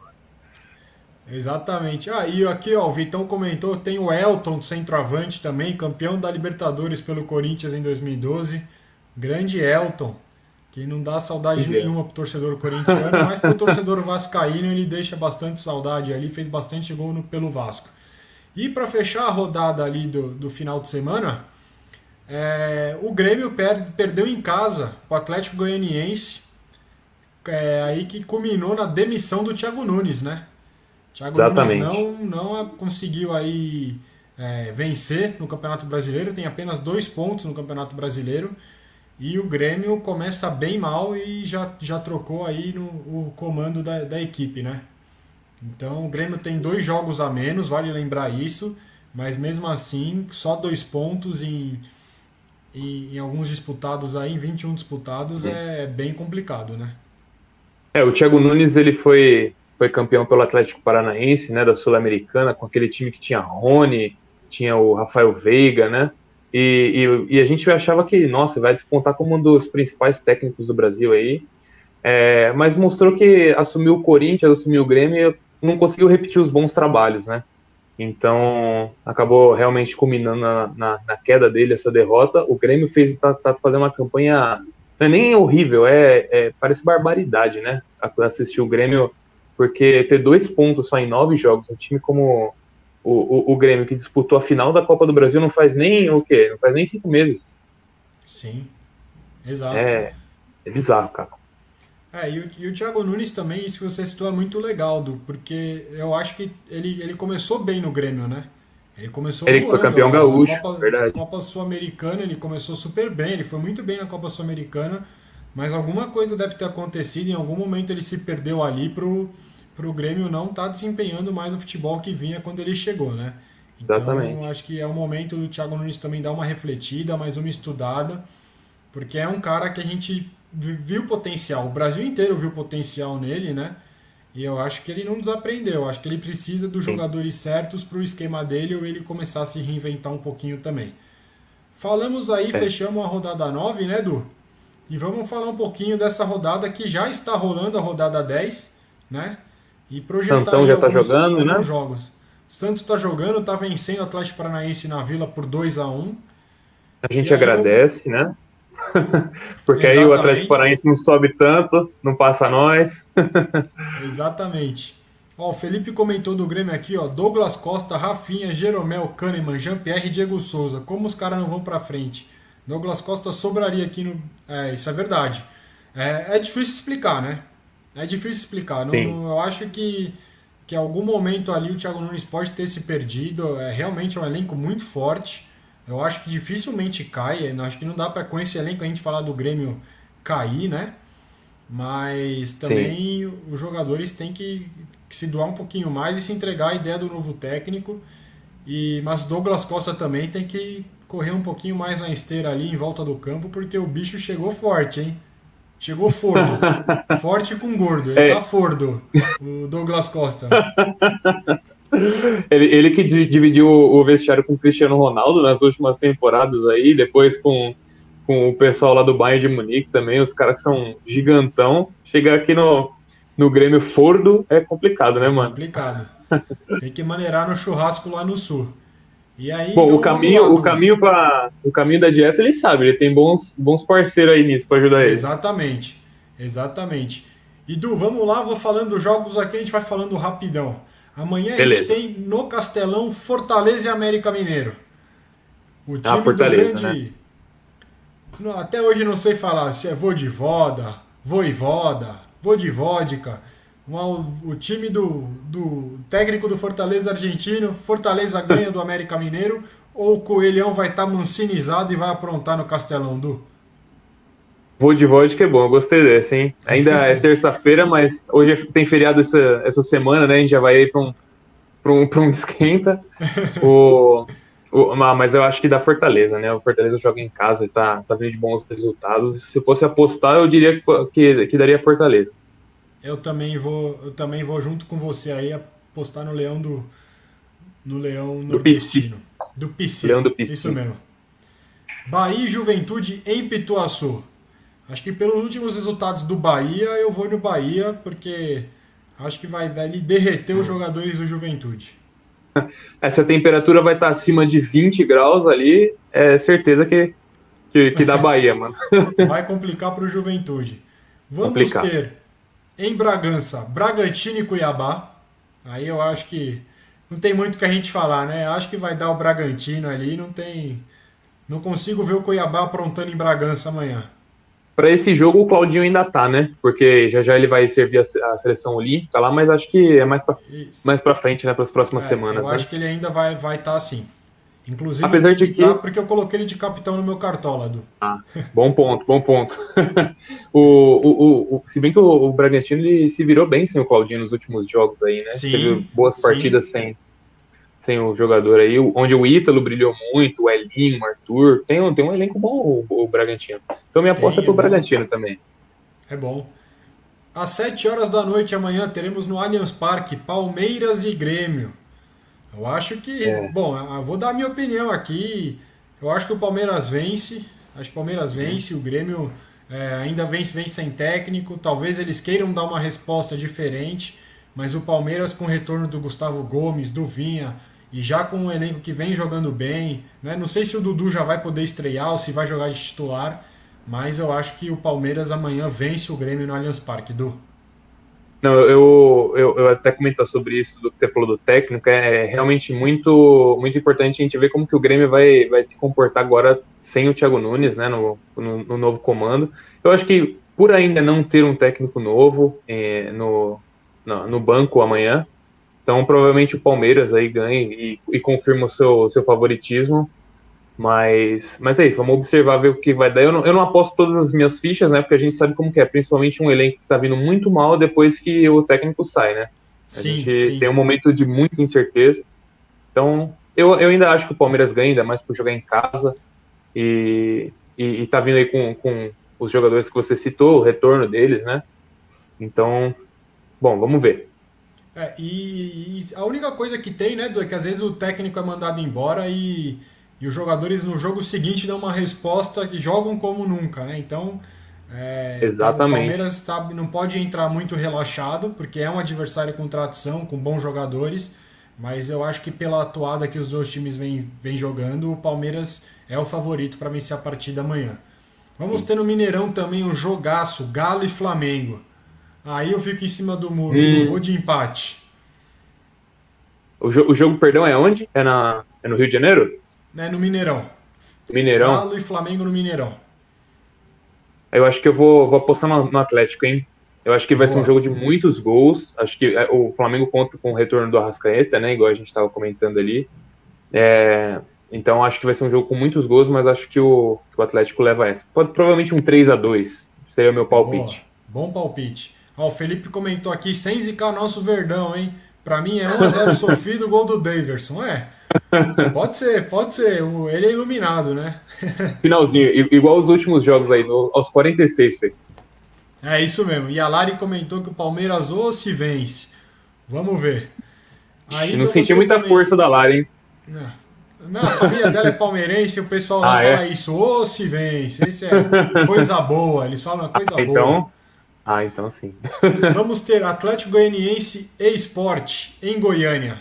Exatamente. Ah, e aqui, ó, o Vitão comentou, tem o Elton, centroavante também, campeão da Libertadores pelo Corinthians em 2012. Grande Elton, que não dá saudade nenhuma pro torcedor corintiano, mas pro torcedor vascaíno ele deixa bastante saudade ali, fez bastante gol no, pelo Vasco. E para fechar a rodada ali do, do final de semana, é, o Grêmio per, perdeu em casa o Atlético Goianiense, é, aí que culminou na demissão do Thiago Nunes, né? Thiago Exatamente. Nunes não, não conseguiu aí é, vencer no Campeonato Brasileiro, tem apenas dois pontos no Campeonato Brasileiro. E o Grêmio começa bem mal e já, já trocou aí no, o comando da, da equipe, né? Então o Grêmio tem dois jogos a menos, vale lembrar isso, mas mesmo assim, só dois pontos em, em, em alguns disputados aí, em 21 disputados, é, é bem complicado, né? É, o Thiago Nunes ele foi foi campeão pelo Atlético Paranaense, né, da Sul-Americana, com aquele time que tinha Rony, tinha o Rafael Veiga, né, e, e, e, a gente achava que, nossa, vai despontar como um dos principais técnicos do Brasil aí, é, mas mostrou que assumiu o Corinthians, assumiu o Grêmio e não conseguiu repetir os bons trabalhos, né, então acabou realmente culminando na, na, na queda dele essa derrota, o Grêmio fez, tá, tá fazendo uma campanha, não é nem horrível, é, é parece barbaridade, né, assistir o Grêmio porque ter dois pontos só em nove jogos, um time como o, o, o, Grêmio, que disputou a final da Copa do Brasil, não faz nem o quê? Não faz nem cinco meses. Sim, exato. É, é bizarro, cara. É, e o, e o Thiago Nunes também, isso que você citou é muito legal, Du, porque eu acho que ele, ele começou bem no Grêmio, né? Ele começou Ele foi campeão gaúcho, Copa, verdade. Copa Sul-Americana, ele começou super bem, ele foi muito bem na Copa Sul-Americana, mas alguma coisa deve ter acontecido, em algum momento ele se perdeu ali pro, pro Grêmio não estar tá desempenhando mais o futebol que vinha quando ele chegou, né? Então, Exatamente. acho que é o momento do Thiago Nunes também dar uma refletida, mais uma estudada, porque é um cara que a gente viu potencial, o Brasil inteiro viu potencial nele, né? E eu acho que ele não desaprendeu, acho que ele precisa dos jogadores certos para o esquema dele ou ele começar a se reinventar um pouquinho também. Falamos aí, é. fechamos a rodada 9, né, Edu? E vamos falar um pouquinho dessa rodada que já está rolando, a rodada 10, né? E projetar Santão já está jogando, né? jogos. Santos está jogando, está vencendo o Atlético Paranaense na Vila por 2 a 1 A gente agradece, eu... né? Porque Exatamente. aí o Atlético Paranaense não sobe tanto, não passa nós. Exatamente. Ó, o Felipe comentou do Grêmio aqui, ó. Douglas Costa, Rafinha, Jeromel, Kahneman, Jean-Pierre e Diego Souza. Como os caras não vão para frente? Douglas Costa sobraria aqui no. É, isso é verdade. É, é difícil explicar, né? É difícil explicar. Não, eu acho que, que em algum momento ali o Thiago Nunes pode ter se perdido. É realmente um elenco muito forte. Eu acho que dificilmente cai. Eu acho que não dá para com esse elenco a gente falar do Grêmio cair, né? Mas também Sim. os jogadores têm que, que, se doar um pouquinho mais e se entregar à ideia do novo técnico. E mas Douglas Costa também tem que correr um pouquinho mais na esteira ali em volta do campo, porque o bicho chegou forte, hein? Chegou fordo. forte com gordo. Ele é. tá fordo, o Douglas Costa. Ele, ele que dividiu o vestiário com o Cristiano Ronaldo nas últimas temporadas aí, depois com, com o pessoal lá do Bayern de Munique também, os caras que são gigantão. Chegar aqui no, no Grêmio Fordo é complicado, né, mano? complicado. Tem que maneirar no churrasco lá no sul. E aí, Bom, então, o caminho, o caminho para o caminho da dieta ele sabe, ele tem bons, bons parceiros aí nisso para ajudar ele. Exatamente, exatamente. E Du, vamos lá, vou falando dos jogos aqui, a gente vai falando rapidão. Amanhã Beleza. a gente tem no Castelão Fortaleza e América Mineiro. O time ah, Fortaleza, do grande. Né? Até hoje não sei falar se é Vodivoda, Voivoda, Vodivódica o time do, do técnico do Fortaleza argentino, Fortaleza ganha do América Mineiro, ou o Coelhão vai estar tá mancinizado e vai aprontar no Castelão, Du? Vou de voz que é bom, eu gostei dessa, hein? Ainda é terça-feira, mas hoje tem feriado essa, essa semana, né? A gente já vai ir para um, um, um esquenta. o, o, mas eu acho que dá Fortaleza, né? O Fortaleza joga em casa e tá, tá vindo de bons resultados. Se fosse apostar, eu diria que, que, que daria Fortaleza eu também vou, eu também vou junto com você aí apostar no Leão do no Leão do Nordestino. Do PC. Leão do PC. Isso mesmo. Bahia e Juventude em Pituaçu. Acho que pelos últimos resultados do Bahia, eu vou no Bahia, porque Acho que vai dali derreter os jogadores do Juventude. Essa temperatura vai estar acima de 20 graus ali, é certeza que, que, que dá Bahia, mano. Vai complicar para o Juventude. Vamos Complicar. ter em Bragança, Bragantino e Cuiabá. Aí eu acho que não tem muito o que a gente falar, né? Acho que vai dar o Bragantino ali, não tem. Não consigo ver o Cuiabá aprontando em Bragança amanhã. Para esse jogo o Claudinho ainda tá, né? Porque já já ele vai servir a, se- a seleção olímpica lá, mas acho que é mais Isso. mais pra frente, né? Para as próximas É, semanas. eu né? acho que ele ainda vai estar vai tá assim. Inclusive, Apesar de que que- tá, porque eu coloquei ele de capitão no meu cartola, Du. Bom ponto, bom ponto. o, o, o, se bem que o, o Bragantino ele se virou bem sem o Claudinho nos últimos jogos aí, né? Sim, Teve boas sim. partidas sem, sem o jogador aí, onde o Ítalo brilhou muito, o Elinho, o Arthur. Tem, um- tem um elenco bom o, o Bragantino. Então minha aposta Tem, é pro é bom. Bragantino também. É bom. Às 7 horas da noite amanhã teremos no Allianz Parque Palmeiras e Grêmio. Eu acho que, É. bom, eu vou dar a minha opinião aqui. Eu acho que o Palmeiras vence. Acho que o Palmeiras vence. O Grêmio é, ainda vem, vem sem técnico. Talvez eles queiram dar uma resposta diferente. Mas o Palmeiras, com o retorno do Gustavo Gomes, do Vinha, e já com um elenco que vem jogando bem, né? não sei se o Dudu já vai poder estrear ou se vai jogar de titular. Mas eu acho que o Palmeiras amanhã vence o Grêmio no Allianz Parque, Du. Não, eu, eu, eu até comentar sobre isso do que você falou do técnico, é realmente muito, muito importante a gente ver como que o Grêmio vai, vai se comportar agora sem o Thiago Nunes, né, no, no, no novo comando. Eu acho que por ainda não ter um técnico novo eh, no, no, no banco amanhã, então provavelmente o Palmeiras aí ganha e, e confirma o seu, seu favoritismo. Mas, mas é isso, vamos observar, ver o que vai dar. Eu não, eu não aposto todas as minhas fichas, né? Porque a gente sabe como que é, principalmente um elenco que tá vindo muito mal depois que o técnico sai, né? A Sim, gente sim. tem um momento de muita incerteza. Então, eu, eu ainda acho que o Palmeiras ganha, ainda mais por jogar em casa. E, e, e tá vindo aí com, com os jogadores que você citou, o retorno deles, né? Então, bom, vamos ver. É, e, e a única coisa que tem, né, Du, é que às vezes o técnico é mandado embora e, e os jogadores no jogo seguinte dão uma resposta que jogam como nunca, né? Então, é, Exatamente. o Palmeiras sabe, não pode entrar muito relaxado, porque é um adversário com tradição, com bons jogadores, mas eu acho que pela atuada que os dois times vêm vêm jogando, o Palmeiras é o favorito para vencer a partida amanhã. Vamos ter no Mineirão também um jogaço, Galo e Flamengo. Aí eu fico em cima do muro, Hum. Vou de empate. O, jo- o jogo, perdão, é onde? É, na, é no Rio de Janeiro? Né, no Mineirão. Mineirão? Galo e Flamengo no Mineirão. Eu acho que eu vou, vou apostar no, no Atlético, hein? Eu acho que vai ser um Boa. jogo de muitos gols. Acho que é, o Flamengo conta com o retorno do Arrascaeta, né? Igual a gente estava comentando ali. É, então acho que vai ser um jogo com muitos gols, mas acho que o, que o Atlético leva essa. Pode provavelmente um 3 a 2 Seria o meu palpite. Boa. Bom palpite. Ó, o Felipe comentou aqui, sem zicar nosso Verdão, hein? Pra mim é 1x0 sofrido, gol do Daverson. É, pode ser, pode ser. Ele é iluminado, né? Finalzinho, igual os últimos jogos aí, no- aos 46, Fê. É isso mesmo. E a Lari comentou que o Palmeiras ou se vence. Vamos ver. Aí não senti muita também- força da Lara, hein? Não, Não, a família dela é palmeirense o pessoal lá Ah, é? fala isso. Ô, se vence. Esse é coisa boa. Eles falam coisa boa. Então. Ah, então sim. Vamos ter Atlético Goianiense e Esporte em Goiânia.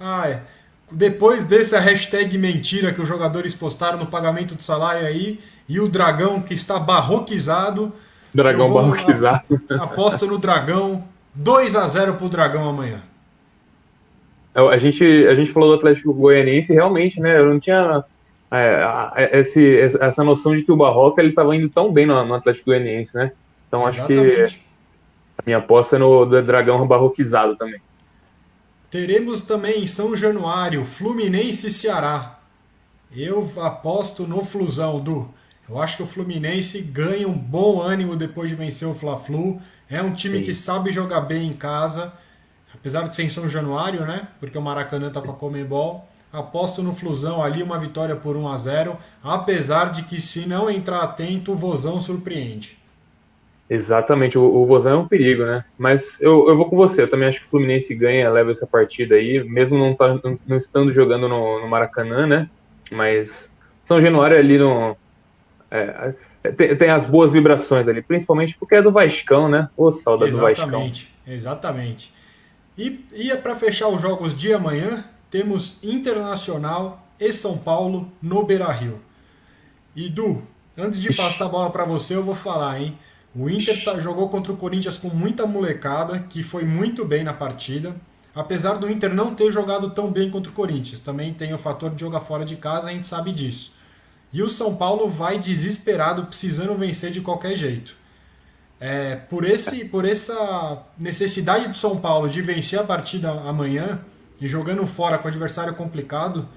Ah, é. Depois dessa hashtag mentira que os jogadores postaram no pagamento do salário aí, e o Dragão que está barroquizado, Dragão vou- barroquizado. aposta no Dragão. 2 a 0 pro Dragão amanhã. É, A gente, a gente falou do Atlético Goianiense realmente, né? Eu não tinha é, esse, essa noção de que o Barroca ele estava indo tão bem no, no Atlético Goianiense, né? Então acho que a minha aposta é no Dragão barroquizado também. Teremos também em São Januário Fluminense e Ceará. Eu aposto no Flusão, Du. Eu acho que o Fluminense ganha um bom ânimo depois de vencer o Fla-Flu. É um time Sim. que sabe jogar bem em casa, apesar de ser em São Januário, né? Porque o Maracanã tá com a Comembol. Aposto no Flusão ali, uma vitória por 1 a 0 apesar de que se não entrar atento, o Vozão surpreende. Exatamente, o, o Vozão é um perigo, né? Mas eu, eu vou com você, eu também acho que o Fluminense ganha, leva essa partida aí, mesmo não, tá, não, não estando jogando no, no Maracanã, né? Mas São Januário ali no. é, tem, tem as boas vibrações ali, principalmente porque é do Vascão, né? Ô, saudade do Vascão. Exatamente, exatamente. E ia para fechar os jogos de amanhã, temos Internacional e São Paulo no Beira-Rio. E Du, antes de passar a bola para você, eu vou falar, hein? O Inter tá, jogou contra o Corinthians com muita molecada, que foi muito bem na partida. Apesar do Inter não ter jogado tão bem contra o Corinthians, também tem o fator de jogar fora de casa, a gente sabe disso. E o São Paulo vai desesperado, precisando vencer de qualquer jeito. É, por, esse, por essa necessidade do São Paulo de vencer a partida amanhã e jogando fora com adversário complicado,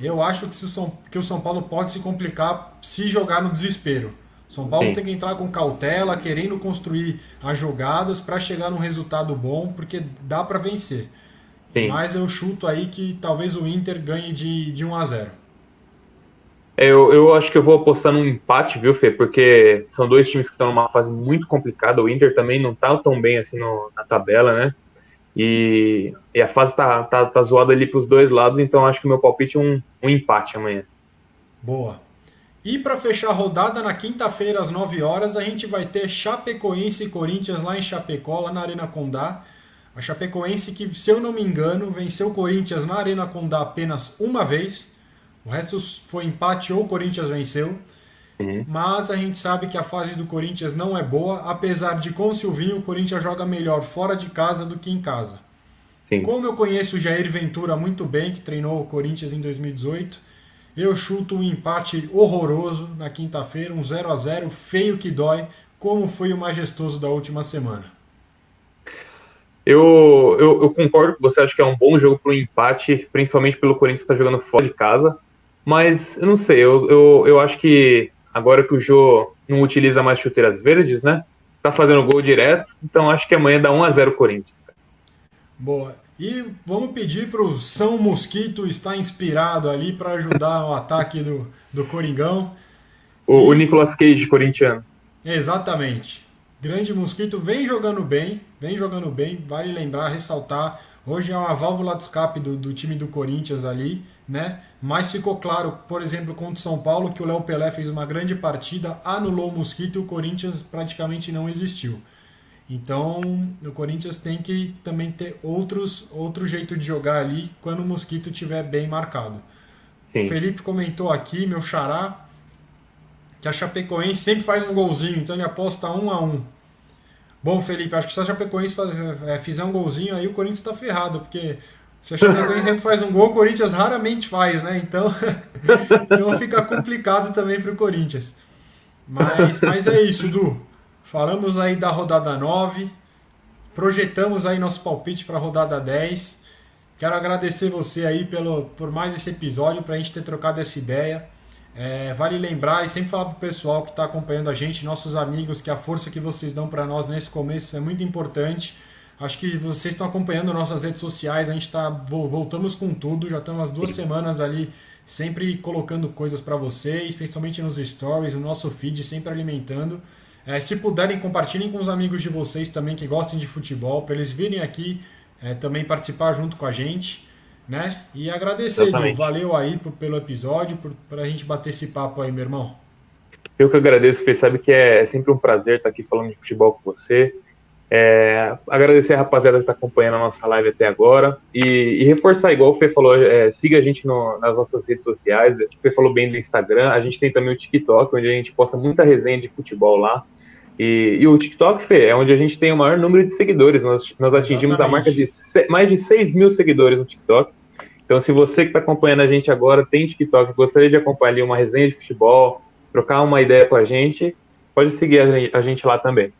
eu acho que, o São, que o São Paulo pode se complicar se jogar no desespero. São Paulo Sim. tem que entrar com cautela, querendo construir as jogadas para chegar num resultado bom, porque dá para vencer. Sim. Mas eu chuto aí que talvez o Inter ganhe de, de 1 a 0. Eu, eu acho que eu vou apostar num empate, viu, Fê? Porque são dois times que estão numa fase muito complicada. O Inter também não tá tão bem assim no, na tabela, né? E, e, a fase tá, tá, tá zoada ali para os dois lados, então acho que o meu palpite é um, um empate amanhã. Boa. E para fechar a rodada, na quinta-feira, às 9 horas, a gente vai ter Chapecoense e Corinthians lá em Chapecó, lá na Arena Condá. A Chapecoense que, se eu não me engano, venceu o Corinthians na Arena Condá apenas uma vez. O resto foi empate ou o Corinthians venceu. Uhum. Mas a gente sabe que a fase do Corinthians não é boa, apesar de com o Silvinho o Corinthians joga melhor fora de casa do que em casa. Sim. Como eu conheço o Jair Ventura muito bem, que treinou o Corinthians em 2018, eu chuto um empate horroroso na quinta-feira, um 0 a 0 feio que dói, como foi o majestoso da última semana. Eu, eu, eu concordo com você, acho que é um bom jogo para o empate, principalmente pelo Corinthians estar tá jogando fora de casa. Mas eu não sei, eu, eu, eu acho que agora que o Jô não utiliza mais chuteiras verdes, né? Tá fazendo gol direto, então acho que amanhã dá 1 a 0 Corinthians. Boa. E vamos pedir para o São Mosquito estar inspirado ali para ajudar o ataque do, do Coringão. O, e... o Nicolas Cage corintiano. Exatamente. Grande Mosquito vem jogando bem, vem jogando bem. Vale lembrar, ressaltar. Hoje é uma válvula de escape do, do time do Corinthians ali, né? Mas ficou claro, por exemplo, contra o São Paulo, que o Léo Pelé fez uma grande partida, anulou o Mosquito e o Corinthians praticamente não existiu. Então, o Corinthians tem que também ter outros, outro jeito de jogar ali quando o Mosquito estiver bem marcado. Sim. O Felipe comentou aqui, meu xará, que a Chapecoense sempre faz um golzinho, então ele aposta um a um. Bom, Felipe, acho que se a Chapecoense é, fizer um golzinho aí, o Corinthians está ferrado, porque se a Chapecoense sempre faz um gol, o Corinthians raramente faz, né? Então, então fica complicado também para o Corinthians. Mas, mas é isso, Du. Falamos aí da rodada 9, projetamos aí nosso palpite para a rodada 10. Quero agradecer você aí pelo, por mais esse episódio, para a gente ter trocado essa ideia. É, vale lembrar e sempre falar para o pessoal que está acompanhando a gente, nossos amigos, que a força que vocês dão para nós nesse começo é muito importante. Acho que vocês estão acompanhando nossas redes sociais, a gente está voltamos com tudo, já estamos as duas semanas ali sempre colocando coisas para vocês, principalmente nos stories, no nosso feed, sempre alimentando. É, se puderem, compartilhem com os amigos de vocês também que gostem de futebol, para eles virem aqui é, também participar junto com a gente. Né? E agradecer, valeu aí pelo episódio, para a gente bater esse papo aí, meu irmão. Eu que agradeço, Fê, sabe que é, é sempre um prazer estar aqui falando de futebol com você. É, agradecer a rapaziada que está acompanhando a nossa live até agora e, e reforçar, igual o Fê falou, é, siga a gente no, nas nossas redes sociais. O Fê falou bem do Instagram, a gente tem também o TikTok, onde a gente posta muita resenha de futebol lá. E, e, o TikTok, Fê, é onde a gente tem o maior número de seguidores. Nós, nós atingimos a marca de se, mais de 6 mil seguidores no TikTok. Então, se você que está acompanhando a gente agora tem TikTok, gostaria de acompanhar uma resenha de futebol, trocar uma ideia com a gente, pode seguir a gente lá também.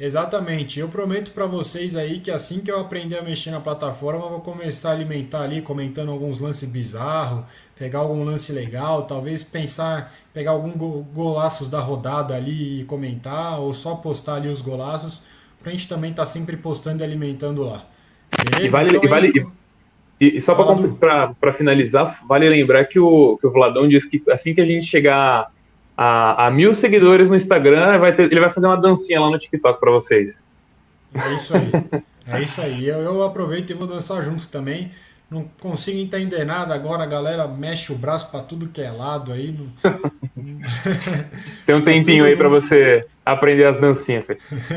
Exatamente. Eu prometo para vocês aí que assim que eu aprender a mexer na plataforma, eu vou começar a alimentar ali, comentando alguns lances bizarros, pegar algum lance legal, talvez pensar, pegar alguns golaços da rodada ali e comentar, ou só postar ali os golaços, pra gente também estar tá sempre postando e alimentando lá. Beleza? E vale, então, e, é vale, e, e, só para finalizar, vale lembrar que o, que o Vladão disse que assim que a gente chegar a, a mil seguidores no Instagram, vai ter, ele vai fazer uma dancinha lá no TikTok para vocês. É isso aí. É isso aí. Eu, eu aproveito e vou dançar junto também. Não consigo entender nada agora, a galera mexe o braço para tudo que é lado aí. Não... Tem um tá tempinho aí para você aprender as dancinhas.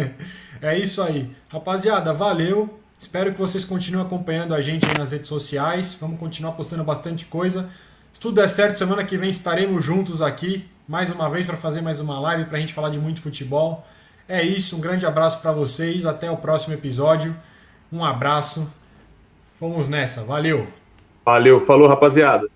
é isso aí. Rapaziada, valeu. Espero que vocês continuem acompanhando a gente nas redes sociais. Vamos continuar postando bastante coisa. Se tudo der certo, semana que vem estaremos juntos aqui mais uma vez para fazer mais uma live para a gente falar de muito futebol. É isso, um grande abraço para vocês. Até o próximo episódio. Um abraço. Vamos nessa. Valeu. Valeu, falou, rapaziada.